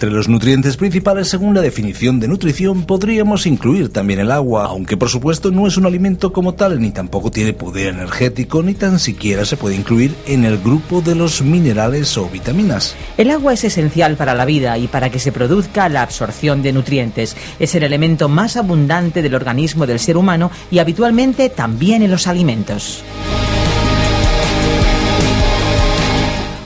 Entre los nutrientes principales, según la definición de nutrición, podríamos incluir también el agua, aunque por supuesto no es un alimento como tal, ni tampoco tiene poder energético, ni tan siquiera se puede incluir en el grupo de los minerales o vitaminas. El agua es esencial para la vida y para que se produzca la absorción de nutrientes. Es el elemento más abundante del organismo del ser humano y habitualmente también en los alimentos.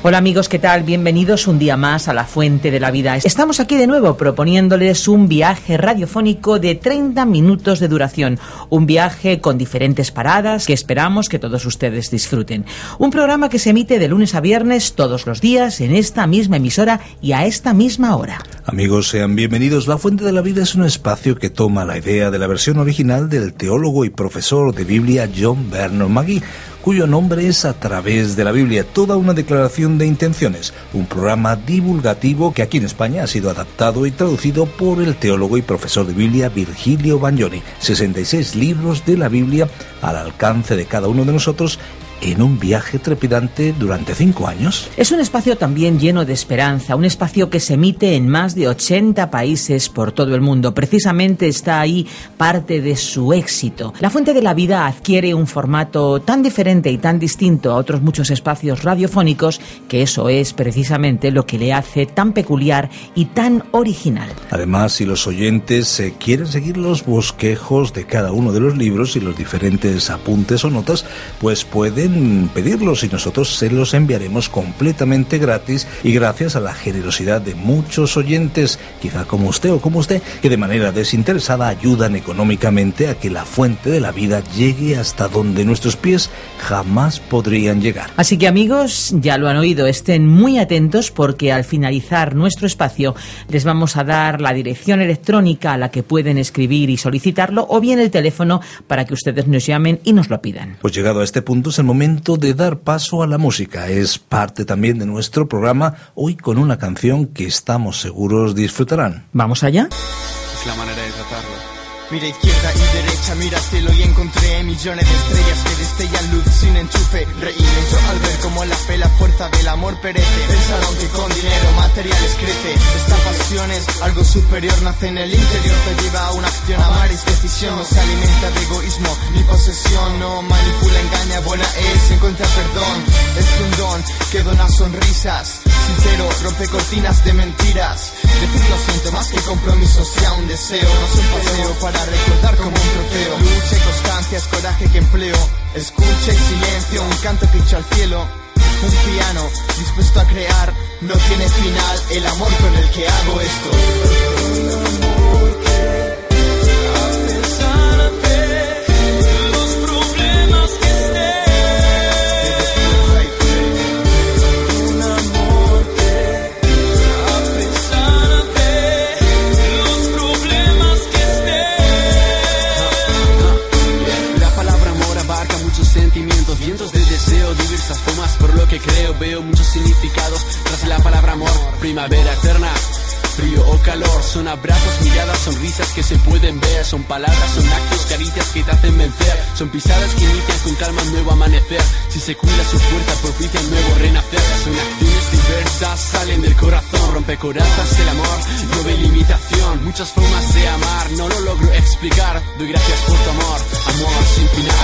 Hola amigos, ¿qué tal? Bienvenidos un día más a la Fuente de la Vida. Estamos aquí de nuevo proponiéndoles un viaje radiofónico de 30 minutos de duración. Un viaje con diferentes paradas que esperamos que todos ustedes disfruten. Un programa que se emite de lunes a viernes todos los días en esta misma emisora y a esta misma hora. Amigos, sean bienvenidos. La Fuente de la Vida es un espacio que toma la idea de la versión original del teólogo y profesor de Biblia John Bernard Magui cuyo nombre es A través de la Biblia, toda una declaración de intenciones, un programa divulgativo que aquí en España ha sido adaptado y traducido por el teólogo y profesor de Biblia Virgilio Bagnoni. 66 libros de la Biblia al alcance de cada uno de nosotros en un viaje trepidante durante cinco años. Es un espacio también lleno de esperanza, un espacio que se emite en más de 80 países por todo el mundo. Precisamente está ahí parte de su éxito. La Fuente de la Vida adquiere un formato tan diferente y tan distinto a otros muchos espacios radiofónicos que eso es precisamente lo que le hace tan peculiar y tan original. Además, si los oyentes quieren seguir los bosquejos de cada uno de los libros y los diferentes apuntes o notas, pues pueden pedirlos y nosotros se los enviaremos completamente gratis y gracias a la generosidad de muchos oyentes, quizá como usted o como usted, que de manera desinteresada ayudan económicamente a que la fuente de la vida llegue hasta donde nuestros pies jamás podrían llegar. Así que amigos, ya lo han oído, estén muy atentos porque al finalizar nuestro espacio les vamos a dar la dirección electrónica a la que pueden escribir y solicitarlo o bien el teléfono para que ustedes nos llamen y nos lo pidan. Pues llegado a este punto es el momento de dar paso a la música. Es parte también de nuestro programa, hoy con una canción que estamos seguros disfrutarán. ¿Vamos allá? Es la manera de tratarlo. Mira izquierda y derecha, mira cielo y encontré millones de estrellas que destellan luz sin enchufe. Reíme yo al ver cómo la fe, la fuerza del amor perece. Pensaron que con dinero materiales crece. Esta pasión es algo superior, nace en el interior, te lleva a una acción. Amar es decisión, no se alimenta de egoísmo ni posesión. No manipula, engaña, buena es, encuentra perdón. Es un don que dona sonrisas. Sincero, rompe cortinas de mentiras. Decir lo siento más que compromiso sea un deseo, no es un paseo para recordar como un trofeo. Lucha y constancia es coraje que empleo. Escucha y silencio, un canto que al cielo. Un piano dispuesto a crear, no tiene final el amor con el que hago esto. Son pisadas que inician con calma un nuevo amanecer. Si se cuida su fuerza, propicia un nuevo renacer. Son acciones diversas, salen del corazón, rompe corazas el amor, no ve limitación. Muchas formas de amar, no lo logro explicar. Doy gracias por tu amor, amor sin final.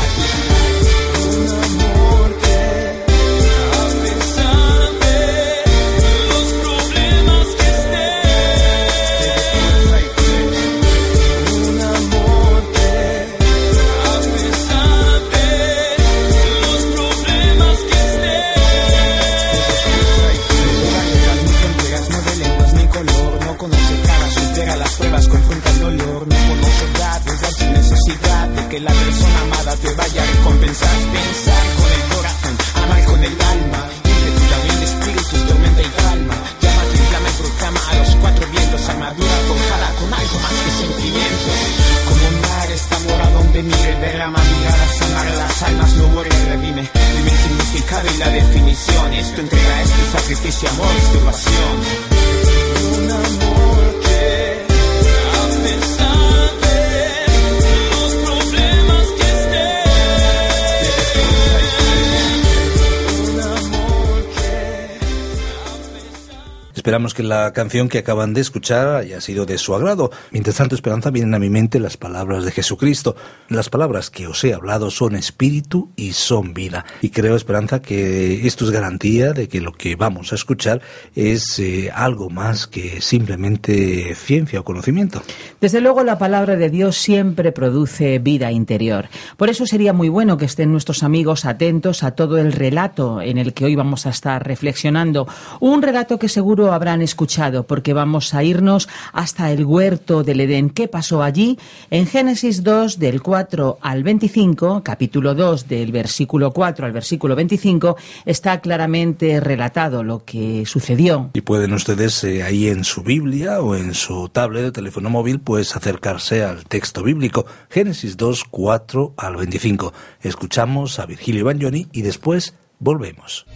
Esperamos que la canción que acaban de escuchar haya sido de su agrado. Mientras tanto, Esperanza, vienen a mi mente las palabras de Jesucristo. Las palabras que os he hablado son espíritu y son vida. Y creo, Esperanza, que esto es garantía de que lo que vamos a escuchar es eh, algo más que simplemente ciencia o conocimiento. Desde luego la palabra de Dios siempre produce vida interior. Por eso sería muy bueno que estén nuestros amigos atentos a todo el relato en el que hoy vamos a estar reflexionando. Un relato que seguro habrán escuchado porque vamos a irnos hasta el huerto del Edén. ¿Qué pasó allí? En Génesis 2 del 4 al 25, capítulo 2 del versículo 4 al versículo 25, está claramente relatado lo que sucedió. Y pueden ustedes eh, ahí en su Biblia o en su tablet de teléfono móvil pues acercarse al texto bíblico Génesis 2, 4 al 25. Escuchamos a Virgilio Bagnoni y después volvemos.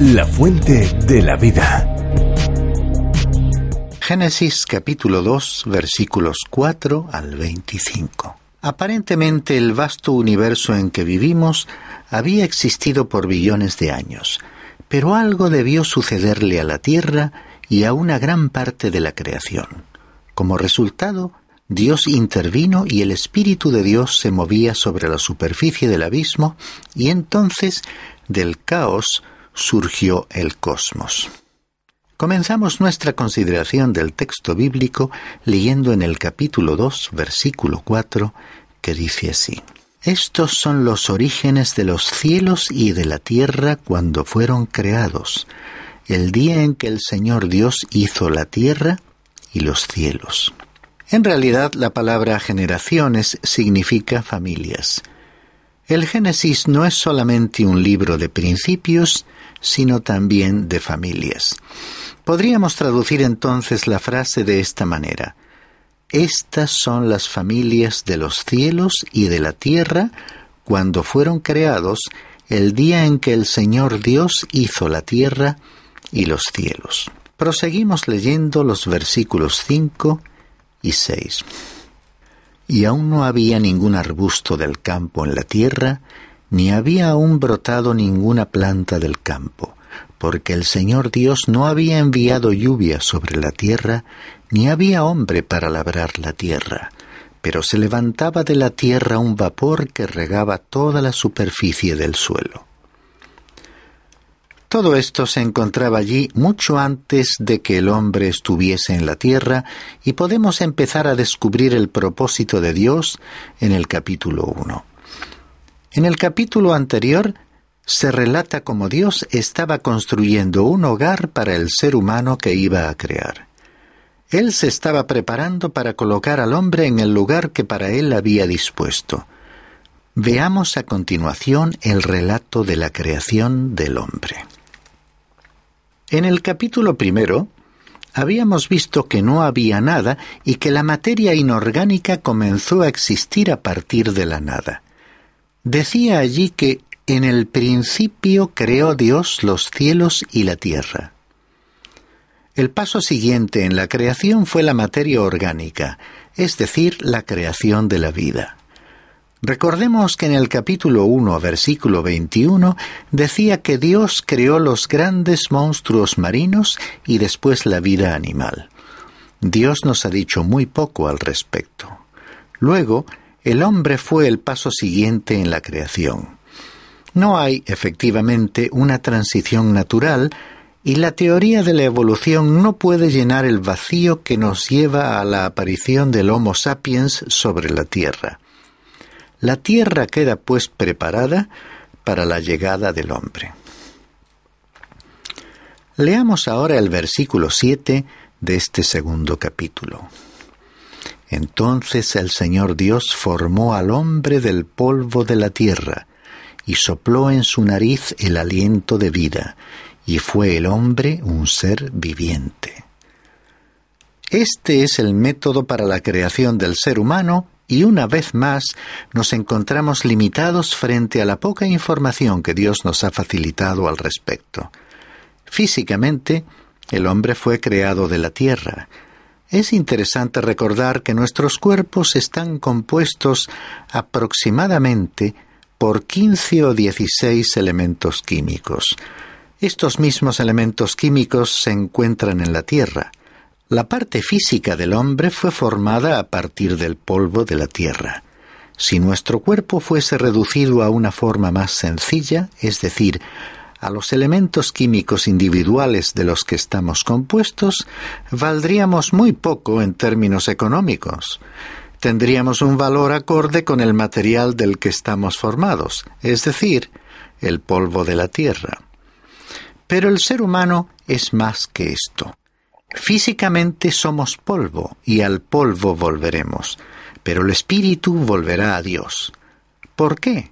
La fuente de la vida. Génesis capítulo 2 versículos 4 al 25. Aparentemente el vasto universo en que vivimos había existido por billones de años, pero algo debió sucederle a la Tierra y a una gran parte de la creación. Como resultado, Dios intervino y el Espíritu de Dios se movía sobre la superficie del abismo y entonces del caos surgió el cosmos. Comenzamos nuestra consideración del texto bíblico leyendo en el capítulo 2, versículo 4, que dice así. Estos son los orígenes de los cielos y de la tierra cuando fueron creados, el día en que el Señor Dios hizo la tierra y los cielos. En realidad la palabra generaciones significa familias. El Génesis no es solamente un libro de principios, sino también de familias. Podríamos traducir entonces la frase de esta manera. Estas son las familias de los cielos y de la tierra cuando fueron creados el día en que el Señor Dios hizo la tierra y los cielos. Proseguimos leyendo los versículos 5 y 6. Y aún no había ningún arbusto del campo en la tierra, ni había aún brotado ninguna planta del campo, porque el Señor Dios no había enviado lluvia sobre la tierra, ni había hombre para labrar la tierra, pero se levantaba de la tierra un vapor que regaba toda la superficie del suelo. Todo esto se encontraba allí mucho antes de que el hombre estuviese en la tierra y podemos empezar a descubrir el propósito de Dios en el capítulo 1. En el capítulo anterior se relata cómo Dios estaba construyendo un hogar para el ser humano que iba a crear. Él se estaba preparando para colocar al hombre en el lugar que para él había dispuesto. Veamos a continuación el relato de la creación del hombre. En el capítulo primero, habíamos visto que no había nada y que la materia inorgánica comenzó a existir a partir de la nada. Decía allí que en el principio creó Dios los cielos y la tierra. El paso siguiente en la creación fue la materia orgánica, es decir, la creación de la vida. Recordemos que en el capítulo 1, versículo 21, decía que Dios creó los grandes monstruos marinos y después la vida animal. Dios nos ha dicho muy poco al respecto. Luego, el hombre fue el paso siguiente en la creación. No hay, efectivamente, una transición natural y la teoría de la evolución no puede llenar el vacío que nos lleva a la aparición del Homo sapiens sobre la Tierra. La Tierra queda pues preparada para la llegada del hombre. Leamos ahora el versículo 7 de este segundo capítulo. Entonces el Señor Dios formó al hombre del polvo de la tierra, y sopló en su nariz el aliento de vida, y fue el hombre un ser viviente. Este es el método para la creación del ser humano y una vez más nos encontramos limitados frente a la poca información que Dios nos ha facilitado al respecto. Físicamente, el hombre fue creado de la tierra. Es interesante recordar que nuestros cuerpos están compuestos aproximadamente por 15 o 16 elementos químicos. Estos mismos elementos químicos se encuentran en la Tierra. La parte física del hombre fue formada a partir del polvo de la tierra. Si nuestro cuerpo fuese reducido a una forma más sencilla, es decir, a los elementos químicos individuales de los que estamos compuestos, valdríamos muy poco en términos económicos. Tendríamos un valor acorde con el material del que estamos formados, es decir, el polvo de la tierra. Pero el ser humano es más que esto. Físicamente somos polvo y al polvo volveremos, pero el espíritu volverá a Dios. ¿Por qué?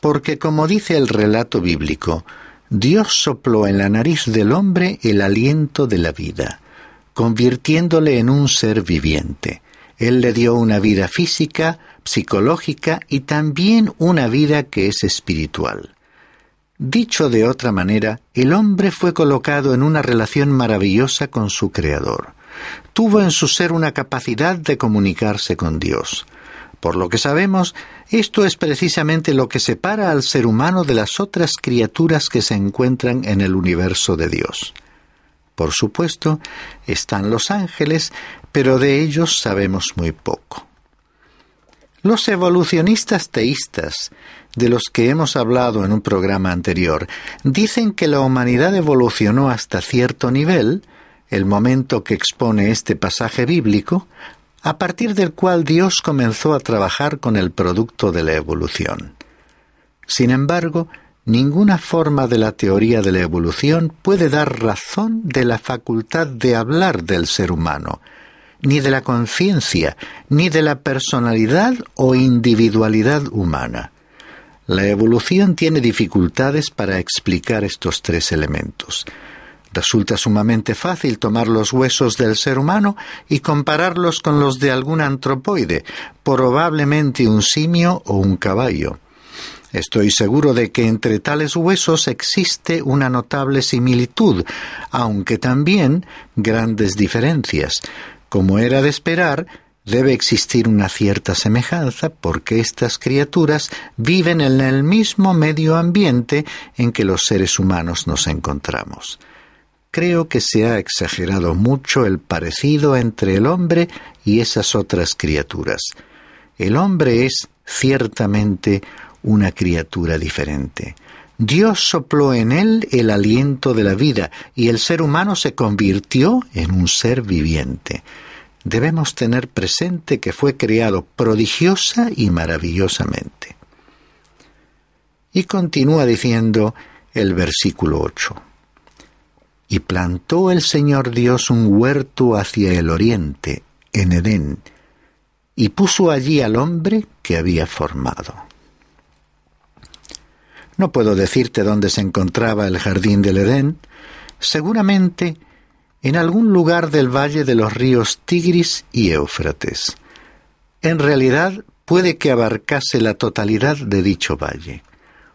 Porque como dice el relato bíblico, Dios sopló en la nariz del hombre el aliento de la vida, convirtiéndole en un ser viviente. Él le dio una vida física, psicológica y también una vida que es espiritual. Dicho de otra manera, el hombre fue colocado en una relación maravillosa con su Creador. Tuvo en su ser una capacidad de comunicarse con Dios. Por lo que sabemos, esto es precisamente lo que separa al ser humano de las otras criaturas que se encuentran en el universo de Dios. Por supuesto, están los ángeles, pero de ellos sabemos muy poco. Los evolucionistas teístas de los que hemos hablado en un programa anterior, dicen que la humanidad evolucionó hasta cierto nivel, el momento que expone este pasaje bíblico, a partir del cual Dios comenzó a trabajar con el producto de la evolución. Sin embargo, ninguna forma de la teoría de la evolución puede dar razón de la facultad de hablar del ser humano, ni de la conciencia, ni de la personalidad o individualidad humana. La evolución tiene dificultades para explicar estos tres elementos. Resulta sumamente fácil tomar los huesos del ser humano y compararlos con los de algún antropoide, probablemente un simio o un caballo. Estoy seguro de que entre tales huesos existe una notable similitud, aunque también grandes diferencias. Como era de esperar, debe existir una cierta semejanza porque estas criaturas viven en el mismo medio ambiente en que los seres humanos nos encontramos. Creo que se ha exagerado mucho el parecido entre el hombre y esas otras criaturas. El hombre es ciertamente una criatura diferente. Dios sopló en él el aliento de la vida y el ser humano se convirtió en un ser viviente debemos tener presente que fue creado prodigiosa y maravillosamente. Y continúa diciendo el versículo 8. Y plantó el Señor Dios un huerto hacia el oriente, en Edén, y puso allí al hombre que había formado. No puedo decirte dónde se encontraba el jardín del Edén, seguramente en algún lugar del valle de los ríos Tigris y Éufrates. En realidad puede que abarcase la totalidad de dicho valle.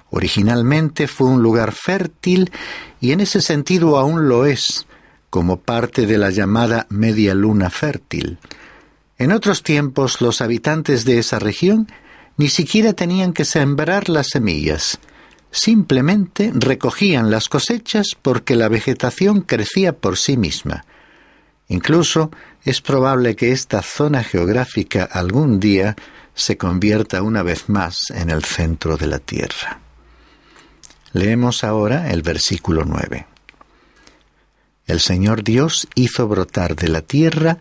Originalmente fue un lugar fértil y en ese sentido aún lo es, como parte de la llamada media luna fértil. En otros tiempos los habitantes de esa región ni siquiera tenían que sembrar las semillas, simplemente recogían las cosechas porque la vegetación crecía por sí misma. Incluso es probable que esta zona geográfica algún día se convierta una vez más en el centro de la tierra. Leemos ahora el versículo 9. El Señor Dios hizo brotar de la tierra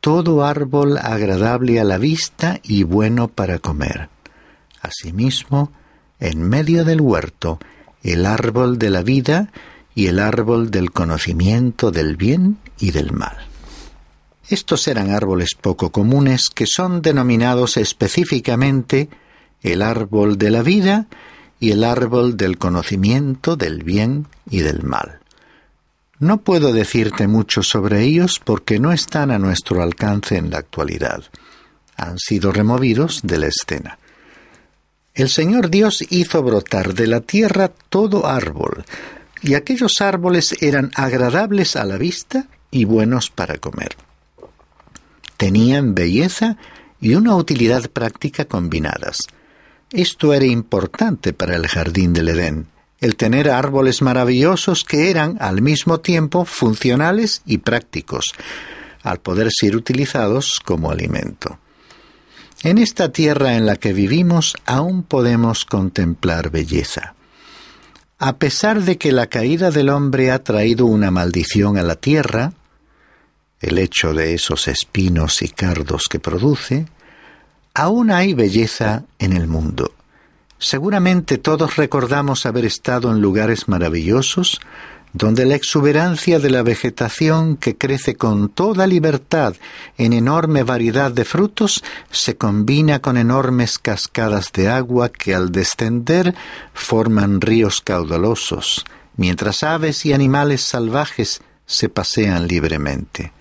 todo árbol agradable a la vista y bueno para comer. Asimismo, en medio del huerto el árbol de la vida y el árbol del conocimiento del bien y del mal. Estos eran árboles poco comunes que son denominados específicamente el árbol de la vida y el árbol del conocimiento del bien y del mal. No puedo decirte mucho sobre ellos porque no están a nuestro alcance en la actualidad. Han sido removidos de la escena. El Señor Dios hizo brotar de la tierra todo árbol, y aquellos árboles eran agradables a la vista y buenos para comer. Tenían belleza y una utilidad práctica combinadas. Esto era importante para el jardín del Edén, el tener árboles maravillosos que eran al mismo tiempo funcionales y prácticos, al poder ser utilizados como alimento. En esta tierra en la que vivimos aún podemos contemplar belleza. A pesar de que la caída del hombre ha traído una maldición a la tierra, el hecho de esos espinos y cardos que produce, aún hay belleza en el mundo. Seguramente todos recordamos haber estado en lugares maravillosos donde la exuberancia de la vegetación que crece con toda libertad en enorme variedad de frutos se combina con enormes cascadas de agua que al descender forman ríos caudalosos, mientras aves y animales salvajes se pasean libremente.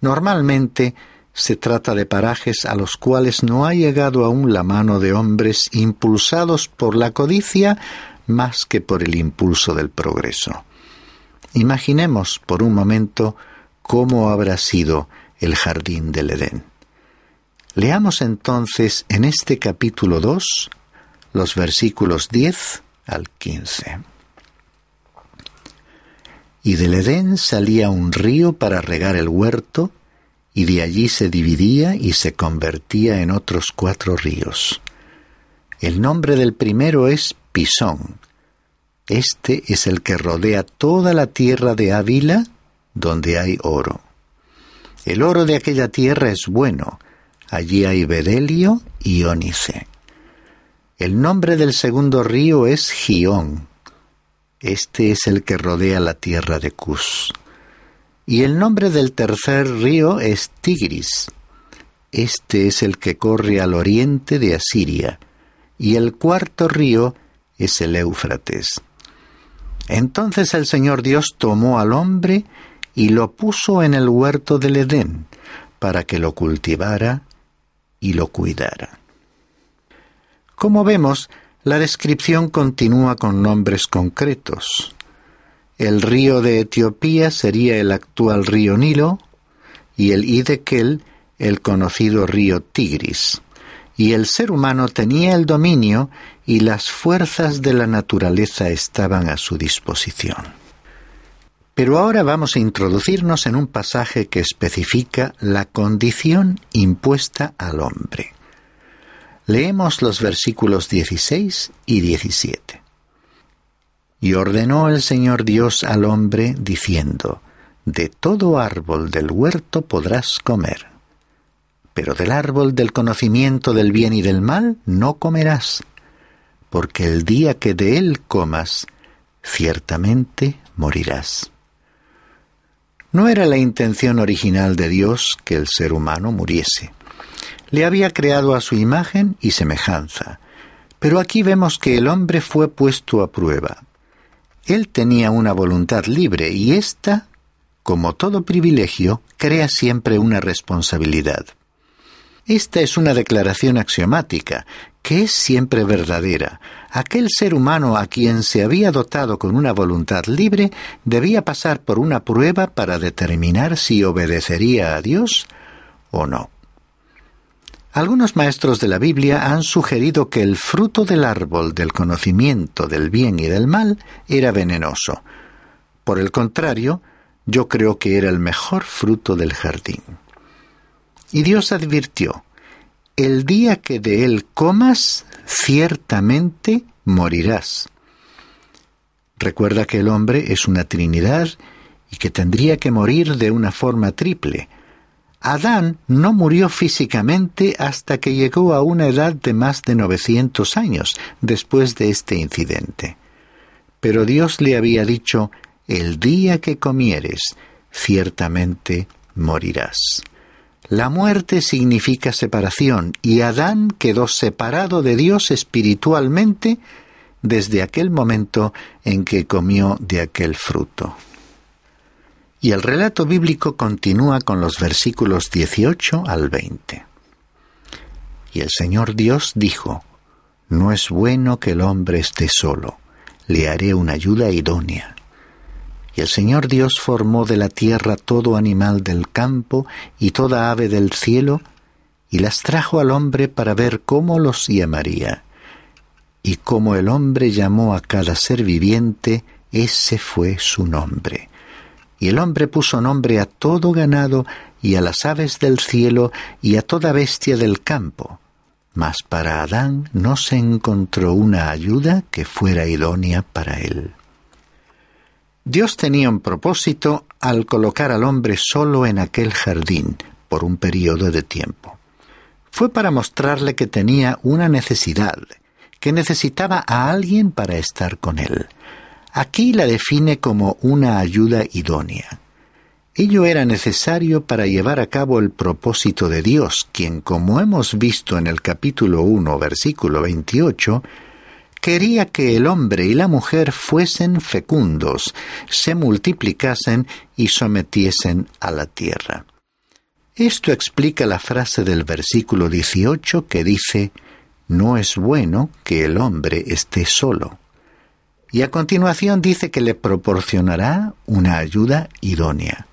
Normalmente se trata de parajes a los cuales no ha llegado aún la mano de hombres impulsados por la codicia más que por el impulso del progreso. Imaginemos por un momento cómo habrá sido el jardín del Edén. Leamos entonces en este capítulo 2 los versículos 10 al 15. Y del Edén salía un río para regar el huerto, y de allí se dividía y se convertía en otros cuatro ríos. El nombre del primero es Pisón. Este es el que rodea toda la tierra de Ávila, donde hay oro. El oro de aquella tierra es bueno, allí hay bedelio y ónice. El nombre del segundo río es Gión. Este es el que rodea la tierra de Cus. Y el nombre del tercer río es Tigris. Este es el que corre al oriente de Asiria. Y el cuarto río es el Éufrates. Entonces el Señor Dios tomó al hombre y lo puso en el huerto del Edén, para que lo cultivara y lo cuidara. Como vemos, la descripción continúa con nombres concretos. El río de Etiopía sería el actual río Nilo y el Idekel el conocido río Tigris. Y el ser humano tenía el dominio y las fuerzas de la naturaleza estaban a su disposición. Pero ahora vamos a introducirnos en un pasaje que especifica la condición impuesta al hombre. Leemos los versículos 16 y 17. Y ordenó el Señor Dios al hombre, diciendo, De todo árbol del huerto podrás comer, pero del árbol del conocimiento del bien y del mal no comerás, porque el día que de él comas, ciertamente morirás. No era la intención original de Dios que el ser humano muriese. Le había creado a su imagen y semejanza, pero aquí vemos que el hombre fue puesto a prueba él tenía una voluntad libre y ésta, como todo privilegio, crea siempre una responsabilidad. Esta es una declaración axiomática, que es siempre verdadera. Aquel ser humano a quien se había dotado con una voluntad libre debía pasar por una prueba para determinar si obedecería a Dios o no. Algunos maestros de la Biblia han sugerido que el fruto del árbol del conocimiento del bien y del mal era venenoso. Por el contrario, yo creo que era el mejor fruto del jardín. Y Dios advirtió, el día que de él comas, ciertamente morirás. Recuerda que el hombre es una Trinidad y que tendría que morir de una forma triple, Adán no murió físicamente hasta que llegó a una edad de más de 900 años después de este incidente. Pero Dios le había dicho, el día que comieres, ciertamente morirás. La muerte significa separación y Adán quedó separado de Dios espiritualmente desde aquel momento en que comió de aquel fruto. Y el relato bíblico continúa con los versículos 18 al 20. Y el Señor Dios dijo, No es bueno que el hombre esté solo, le haré una ayuda idónea. Y el Señor Dios formó de la tierra todo animal del campo y toda ave del cielo, y las trajo al hombre para ver cómo los llamaría. Y como el hombre llamó a cada ser viviente, ese fue su nombre. Y el hombre puso nombre a todo ganado y a las aves del cielo y a toda bestia del campo. Mas para Adán no se encontró una ayuda que fuera idónea para él. Dios tenía un propósito al colocar al hombre solo en aquel jardín por un periodo de tiempo. Fue para mostrarle que tenía una necesidad, que necesitaba a alguien para estar con él. Aquí la define como una ayuda idónea. Ello era necesario para llevar a cabo el propósito de Dios, quien, como hemos visto en el capítulo 1, versículo 28, quería que el hombre y la mujer fuesen fecundos, se multiplicasen y sometiesen a la tierra. Esto explica la frase del versículo 18 que dice, No es bueno que el hombre esté solo y a continuación dice que le proporcionará una ayuda idónea.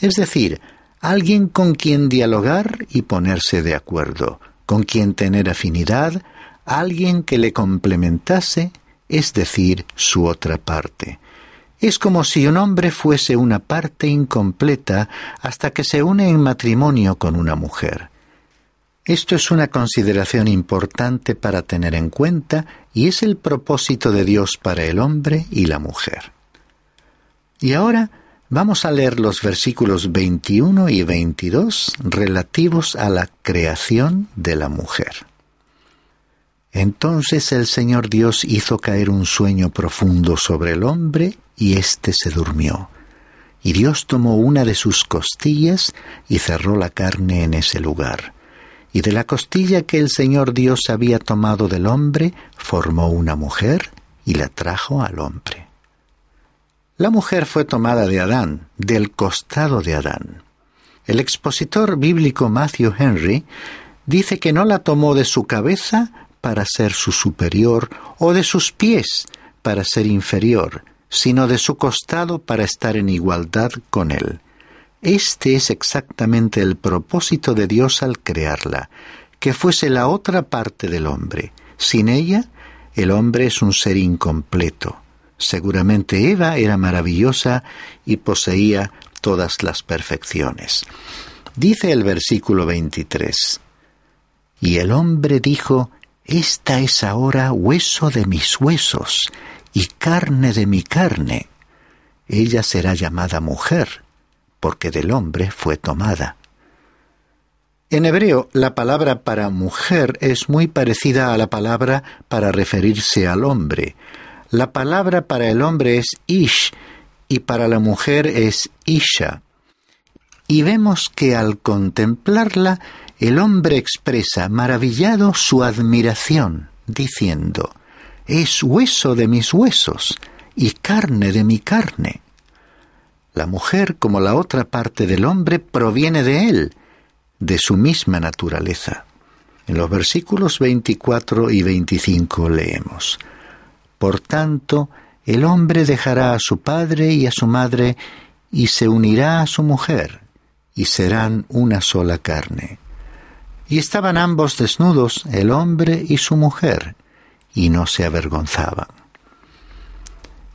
Es decir, alguien con quien dialogar y ponerse de acuerdo, con quien tener afinidad, alguien que le complementase, es decir, su otra parte. Es como si un hombre fuese una parte incompleta hasta que se une en matrimonio con una mujer. Esto es una consideración importante para tener en cuenta y es el propósito de Dios para el hombre y la mujer. Y ahora vamos a leer los versículos 21 y 22 relativos a la creación de la mujer. Entonces el Señor Dios hizo caer un sueño profundo sobre el hombre y éste se durmió. Y Dios tomó una de sus costillas y cerró la carne en ese lugar y de la costilla que el Señor Dios había tomado del hombre, formó una mujer y la trajo al hombre. La mujer fue tomada de Adán, del costado de Adán. El expositor bíblico Matthew Henry dice que no la tomó de su cabeza para ser su superior o de sus pies para ser inferior, sino de su costado para estar en igualdad con él. Este es exactamente el propósito de Dios al crearla, que fuese la otra parte del hombre. Sin ella, el hombre es un ser incompleto. Seguramente Eva era maravillosa y poseía todas las perfecciones. Dice el versículo 23, Y el hombre dijo, Esta es ahora hueso de mis huesos y carne de mi carne. Ella será llamada mujer porque del hombre fue tomada. En hebreo, la palabra para mujer es muy parecida a la palabra para referirse al hombre. La palabra para el hombre es ish y para la mujer es isha. Y vemos que al contemplarla, el hombre expresa maravillado su admiración, diciendo, es hueso de mis huesos y carne de mi carne. La mujer, como la otra parte del hombre, proviene de él, de su misma naturaleza. En los versículos 24 y 25 leemos, Por tanto, el hombre dejará a su padre y a su madre y se unirá a su mujer, y serán una sola carne. Y estaban ambos desnudos, el hombre y su mujer, y no se avergonzaban.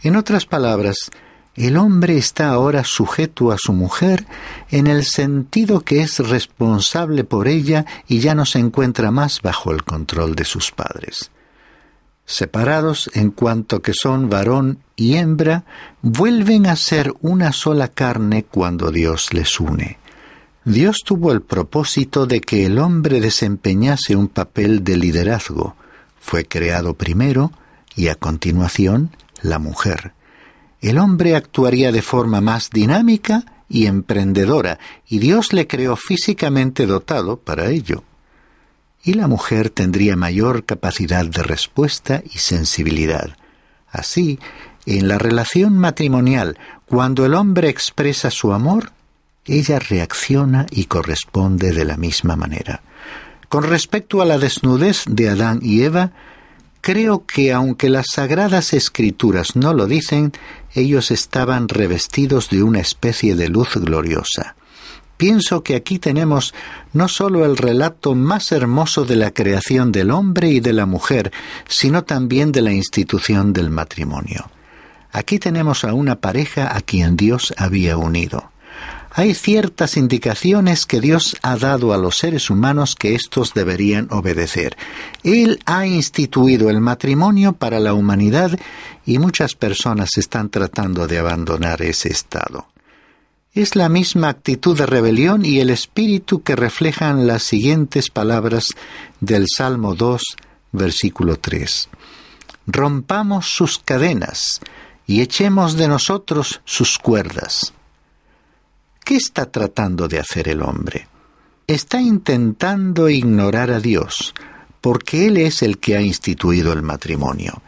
En otras palabras, el hombre está ahora sujeto a su mujer en el sentido que es responsable por ella y ya no se encuentra más bajo el control de sus padres. Separados en cuanto que son varón y hembra, vuelven a ser una sola carne cuando Dios les une. Dios tuvo el propósito de que el hombre desempeñase un papel de liderazgo. Fue creado primero y a continuación la mujer el hombre actuaría de forma más dinámica y emprendedora, y Dios le creó físicamente dotado para ello. Y la mujer tendría mayor capacidad de respuesta y sensibilidad. Así En la relación matrimonial, cuando el hombre expresa su amor, ella reacciona y corresponde de la misma manera. Con respecto a la desnudez de Adán y Eva, creo que aunque las sagradas escrituras no lo dicen, ellos estaban revestidos de una especie de luz gloriosa. Pienso que aquí tenemos no sólo el relato más hermoso de la creación del hombre y de la mujer, sino también de la institución del matrimonio. Aquí tenemos a una pareja a quien Dios había unido. Hay ciertas indicaciones que Dios ha dado a los seres humanos que éstos deberían obedecer. Él ha instituido el matrimonio para la humanidad y muchas personas están tratando de abandonar ese estado es la misma actitud de rebelión y el espíritu que reflejan las siguientes palabras del Salmo 2, versículo 3. Rompamos sus cadenas y echemos de nosotros sus cuerdas. ¿Qué está tratando de hacer el hombre? Está intentando ignorar a Dios, porque Él es el que ha instituido el matrimonio.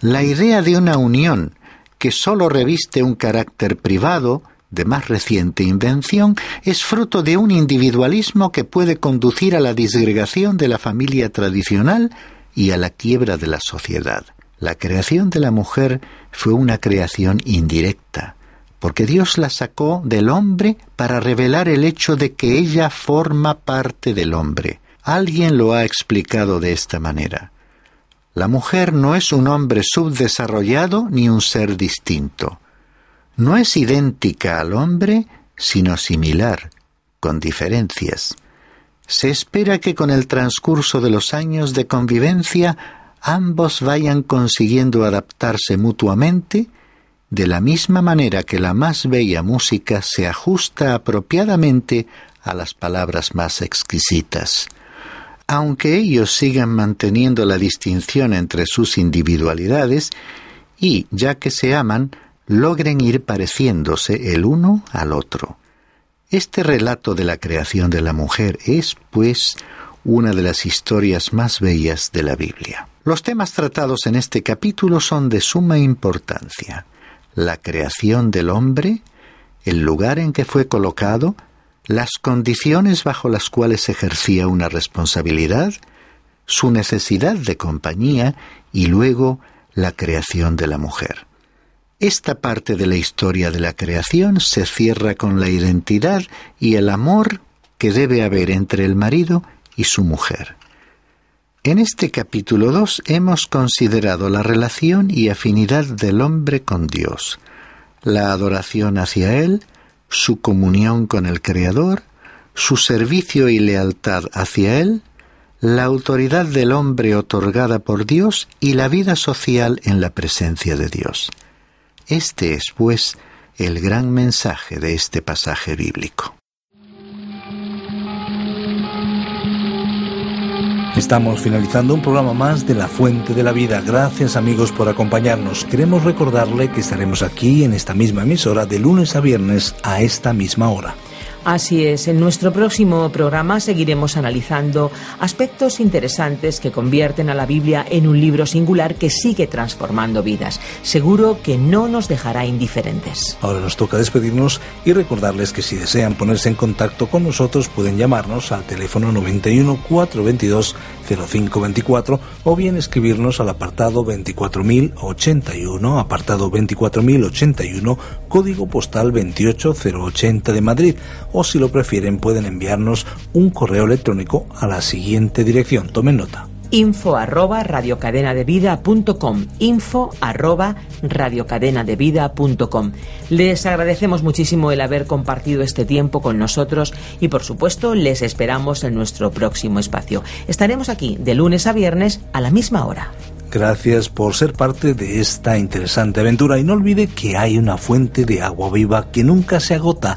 La idea de una unión que sólo reviste un carácter privado de más reciente invención, es fruto de un individualismo que puede conducir a la disgregación de la familia tradicional y a la quiebra de la sociedad. La creación de la mujer fue una creación indirecta, porque Dios la sacó del hombre para revelar el hecho de que ella forma parte del hombre. Alguien lo ha explicado de esta manera. La mujer no es un hombre subdesarrollado ni un ser distinto no es idéntica al hombre, sino similar, con diferencias. Se espera que con el transcurso de los años de convivencia ambos vayan consiguiendo adaptarse mutuamente, de la misma manera que la más bella música se ajusta apropiadamente a las palabras más exquisitas. Aunque ellos sigan manteniendo la distinción entre sus individualidades, y, ya que se aman, logren ir pareciéndose el uno al otro. Este relato de la creación de la mujer es, pues, una de las historias más bellas de la Biblia. Los temas tratados en este capítulo son de suma importancia. La creación del hombre, el lugar en que fue colocado, las condiciones bajo las cuales ejercía una responsabilidad, su necesidad de compañía y luego la creación de la mujer. Esta parte de la historia de la creación se cierra con la identidad y el amor que debe haber entre el marido y su mujer. En este capítulo 2 hemos considerado la relación y afinidad del hombre con Dios, la adoración hacia Él, su comunión con el Creador, su servicio y lealtad hacia Él, la autoridad del hombre otorgada por Dios y la vida social en la presencia de Dios. Este es, pues, el gran mensaje de este pasaje bíblico. Estamos finalizando un programa más de La Fuente de la Vida. Gracias amigos por acompañarnos. Queremos recordarle que estaremos aquí en esta misma emisora de lunes a viernes a esta misma hora. Así es, en nuestro próximo programa seguiremos analizando aspectos interesantes que convierten a la Biblia en un libro singular que sigue transformando vidas. Seguro que no nos dejará indiferentes. Ahora nos toca despedirnos y recordarles que si desean ponerse en contacto con nosotros pueden llamarnos al teléfono 91 422 0524 o bien escribirnos al apartado 24081, apartado 24081, código postal 28080 de Madrid o si lo prefieren pueden enviarnos un correo electrónico a la siguiente dirección. Tomen nota info arroba radiocadenadevida.com info arroba radiocadenadevida.com Les agradecemos muchísimo el haber compartido este tiempo con nosotros y por supuesto les esperamos en nuestro próximo espacio. Estaremos aquí de lunes a viernes a la misma hora. Gracias por ser parte de esta interesante aventura y no olvide que hay una fuente de agua viva que nunca se agota.